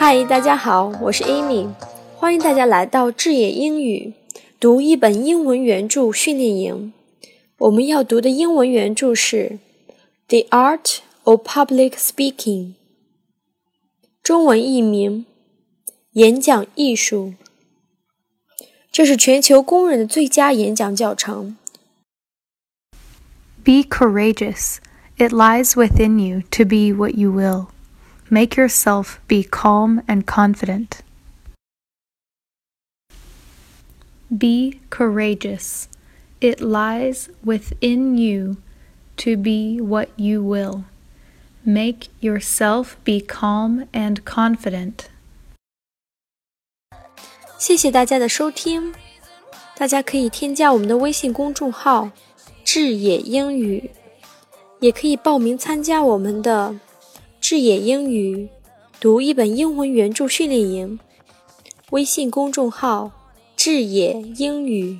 嗨，大家好，我是 Amy，欢迎大家来到智野英语读一本英文原著训练营。我们要读的英文原著是《The Art of Public Speaking》，中文译名《演讲艺术》。这是全球公认的最佳演讲教程。Be courageous. It lies within you to be what you will. Make yourself be calm and confident. Be courageous. It lies within you to be what you will. Make yourself be calm and confident. 谢谢大家的收听，大家可以添加我们的微信公众号“智野英语”，也可以报名参加我们的。 智野英语读一本英文原著训练营，微信公众号“智野英语”。